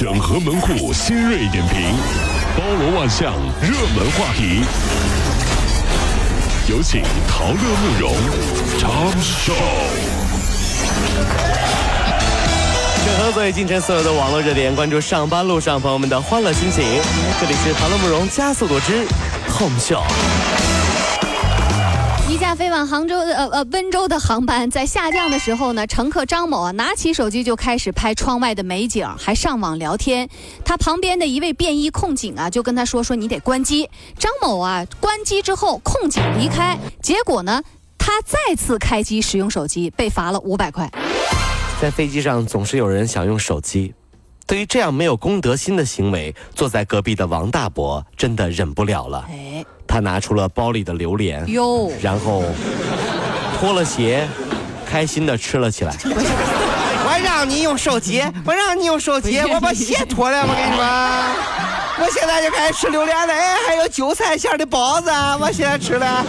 整合门户新锐点评，包罗万象，热门话题。有请陶乐慕容长寿。整合最近城所有的网络热点，关注上班路上朋友们的欢乐心情。这里是陶乐慕容加速度之 Home Show。飞往杭州的呃呃温州的航班在下降的时候呢，乘客张某啊拿起手机就开始拍窗外的美景，还上网聊天。他旁边的一位便衣控警啊就跟他说说你得关机。张某啊关机之后，控警离开，结果呢他再次开机使用手机，被罚了五百块。在飞机上总是有人想用手机，对于这样没有公德心的行为，坐在隔壁的王大伯真的忍不了了。哎，他拿出了包里的榴莲，哟，然后脱了鞋，开心的吃了起来。我让你用手机，我让你用手机，我把鞋脱了，我跟你说。我现在就开始吃榴莲了，哎，还有韭菜馅的包子，我现在吃了。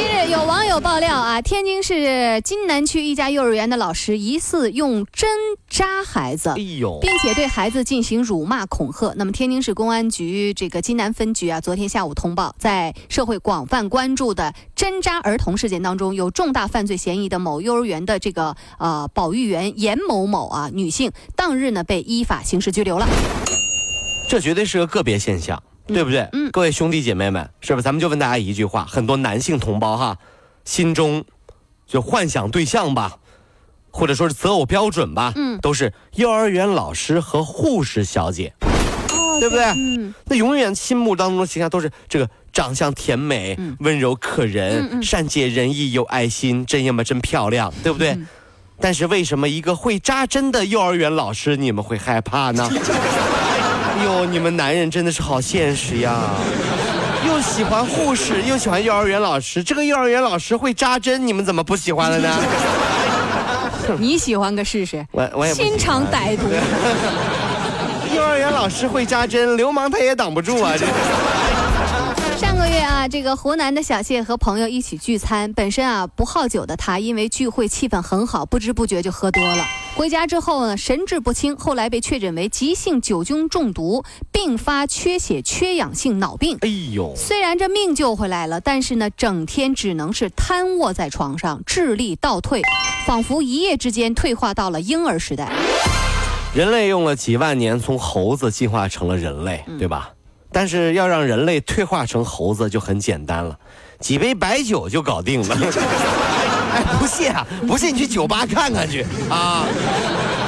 近日有网友爆料啊，天津市津南区一家幼儿园的老师疑似用针扎孩子，哎呦，并且对孩子进行辱骂恐吓。那么，天津市公安局这个津南分局啊，昨天下午通报，在社会广泛关注的针扎儿童事件当中，有重大犯罪嫌疑的某幼儿园的这个呃保育员严某某啊，女性，当日呢被依法刑事拘留了。这绝对是个个别现象，对不对？嗯各位兄弟姐妹们，是不是？咱们就问大家一句话：很多男性同胞哈，心中就幻想对象吧，或者说是择偶标准吧，嗯都是幼儿园老师和护士小姐，哦对不对？嗯，那永远心目当中的形象都是这个长相甜美、嗯温柔可人、嗯嗯善解人意、有爱心，真要么真漂亮，对不对？嗯但是为什么一个会扎针的幼儿园老师你们会害怕呢？哎呦，你们男人真的是好现实呀！又喜欢护士，又喜欢幼儿园老师，这个幼儿园老师会扎针，你们怎么不喜欢了呢？你喜欢个试试？我我也心肠歹毒。幼儿园老师会扎针，流氓他也挡不住啊！这上个月啊，这个湖南的小谢和朋友一起聚餐，本身啊不好酒的他，因为聚会气氛很好，不知不觉就喝多了。回家之后呢，神志不清，后来被确诊为急性酒精中毒，并发缺血缺氧性脑病。哎呦，虽然这命救回来了，但是呢，整天只能是瘫卧在床上，智力倒退，仿佛一夜之间退化到了婴儿时代。人类用了几万年从猴子进化成了人类，对吧？但是要让人类退化成猴子就很简单了，几杯白酒就搞定了。哎，不信啊，不信你去酒吧看看去啊，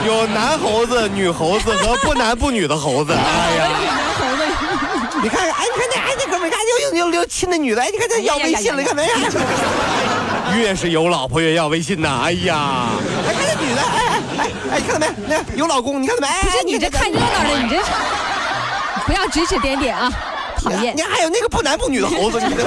有男猴子、女猴子和不男不女的猴子。哎呀男猴子，你看看，哎，你看那，哎，那哥们儿，你看又又又又亲那女的，哎，你看这要微信了，你看没？越是有老婆越要微信呐，哎呀，哎，看那女的，哎哎哎哎，你看到没？那有老公，你看到没？哎不是你这看热闹的，你这不要指指点点啊，讨厌你。还有那个不男不女的猴子，你这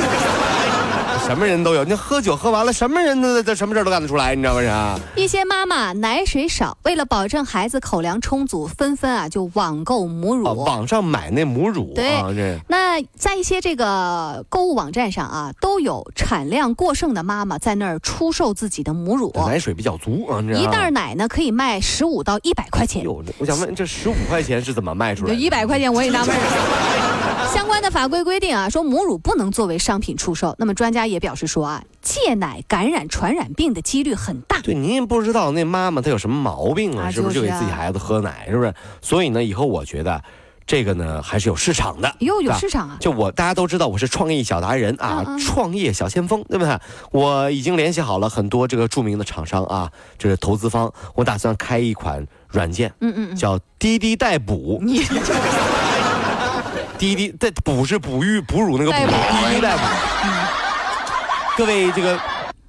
什么人都有。你喝酒喝完了，什么人都都什么事儿都干得出来，你知道不是？一些妈妈奶水少，为了保证孩子口粮充足，纷纷啊就网购母乳。啊，网上买那母乳对那在一些这个购物网站上啊，都有产量过剩的妈妈在那儿出售自己的母乳，奶水比较足啊，一袋奶呢可以卖十五到一百块钱。哟，我想问，这十五块钱是怎么卖出来的？一百块钱我也纳闷儿。相关的法规规定啊，说母乳不能作为商品出售。那么专家也表示说啊，戒奶感染传染病的几率很大。对，您也不知道那妈妈她有什么毛病啊，啊是不是就给自己孩子喝奶，是不是？所以呢，以后我觉得。这个呢还是有市场的，哟，有市场啊！就我大家都知道我是创业小达人啊，嗯嗯创业小先锋，对不对？我已经联系好了很多这个著名的厂商啊，这是投资方，我打算开一款软件，嗯嗯嗯，叫滴滴代补。你 滴滴在哺是哺育哺乳那个哺，滴滴代哺。各位这个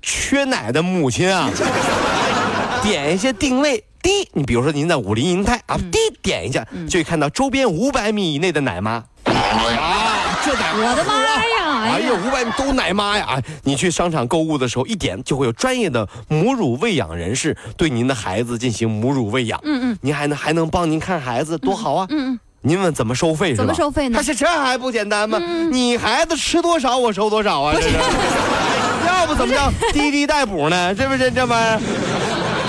缺奶的母亲啊，点一些定位。滴，你比如说您在武林银泰啊，滴点一下，就会看到周边五百米以内的奶妈。啊，这奶我的妈呀！哎呀，五百米都奶妈呀！你去商场购物的时候，一点就会有专业的母乳喂养人士对您的孩子进行母乳喂养。嗯嗯您还能还能帮您看孩子，多好啊！嗯嗯，您问怎么收费是吧？怎么收费呢嗯他是这还不简单吗？你孩子吃多少，我收多少啊！这是，要不怎么叫滴滴代补呢？是不是这玩意儿？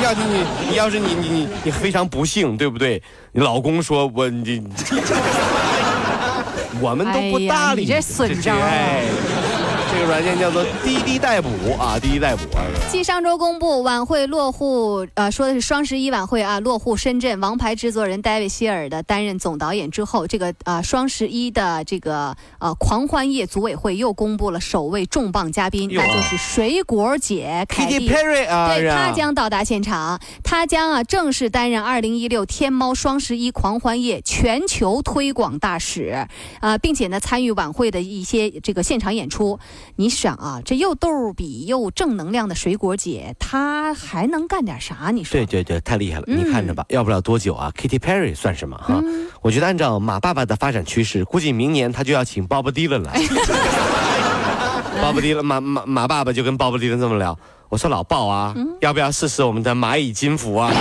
要你你要是你你你你非常不幸，对不对？你老公说我你，我们都不搭理哎你这损招这个软件叫做滴滴代补啊，滴滴代补啊。继上周公布晚会落户，呃，说的是双十一晚会啊，落户深圳，王牌制作人戴维希尔的担任总导演之后，这个呃双十一的这个呃狂欢夜组委会又公布了首位重磅嘉宾，那就是水果姐凯蒂。Perry 啊，对是吧他将到达现场，她将啊正式担任二零一六天猫双十一狂欢夜全球推广大使，啊、并且呢参与晚会的一些这个现场演出。你想啊，这又逗比又正能量的水果姐，她还能干点啥？你说？对对对，太厉害了！嗯你看着吧，要不了多久啊，Katy Perry 算什么哈？我觉得按照马爸爸的发展趋势，估计明年他就要请 Bob Dylan 来。Bob Dylan 马马马爸爸就跟 Bob Dylan 这么聊，我说老鲍啊，嗯要不要试试我们的蚂蚁金服啊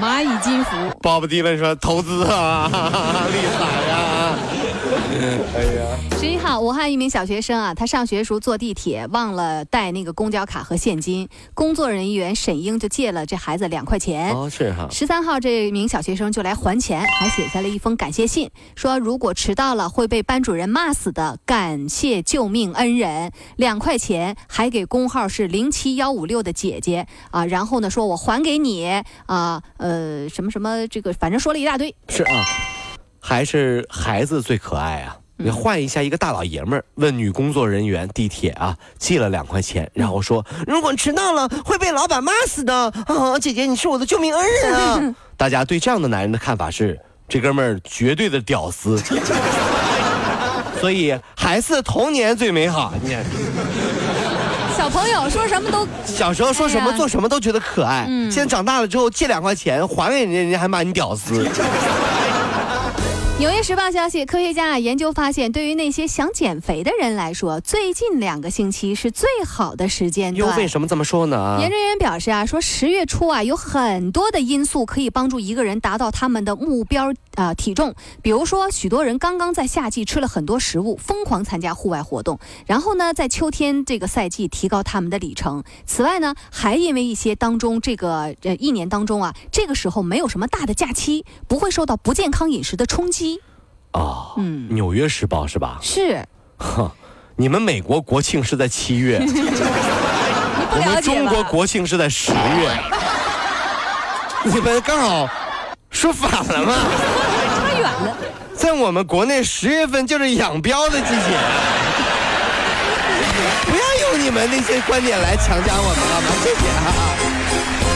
蚂蚁金服。？Bob Dylan 说投资啊，厉害呀！哎呀，十一号，武汉一名小学生啊，他上学时候坐地铁忘了带那个公交卡和现金，工作人员沈英就借了这孩子两块钱。哦是哈，十三号，这名小学生就来还钱，还写下了一封感谢信，说如果迟到了会被班主任骂死的，感谢救命恩人，两块钱，还给工号是零七幺五六的姐姐啊，然后呢说我还给你啊，呃什么什么这个，反正说了一大堆。是啊，还是孩子最可爱啊。你换一下，一个大老爷们儿问女工作人员地铁啊借了两块钱，然后说如果迟到了会被老板骂死的啊！姐姐，你是我的救命恩人啊！大家对这样的男人的看法是，这哥们儿绝对的屌丝。所以孩子童年最美好。你看，小朋友说什么都小时候说什么哎做什么都觉得可爱，嗯现在长大了之后借两块钱还给人家，人家还骂你屌丝。纽约时报消息，科学家啊研究发现，对于那些想减肥的人来说，最近两个星期是最好的时间又段。为什么这么说呢？研究人员表示啊，说十月初啊，有很多的因素可以帮助一个人达到他们的目标啊、体重。比如说，许多人刚刚在夏季吃了很多食物，疯狂参加户外活动，然后呢，在秋天这个赛季提高他们的里程。此外呢，还因为一些当中这个呃一年当中啊，这个时候没有什么大的假期，不会受到不健康饮食的冲击。哦，嗯，纽约时报是吧？是哼，你们美国国庆是在七月，我们？中国国庆是在十月，你们刚好说反了吗？差远了。在我们国内，十月份就是养膘的季节。不要用你们那些观点来强加我们好吗？谢谢啊。